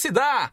se dá.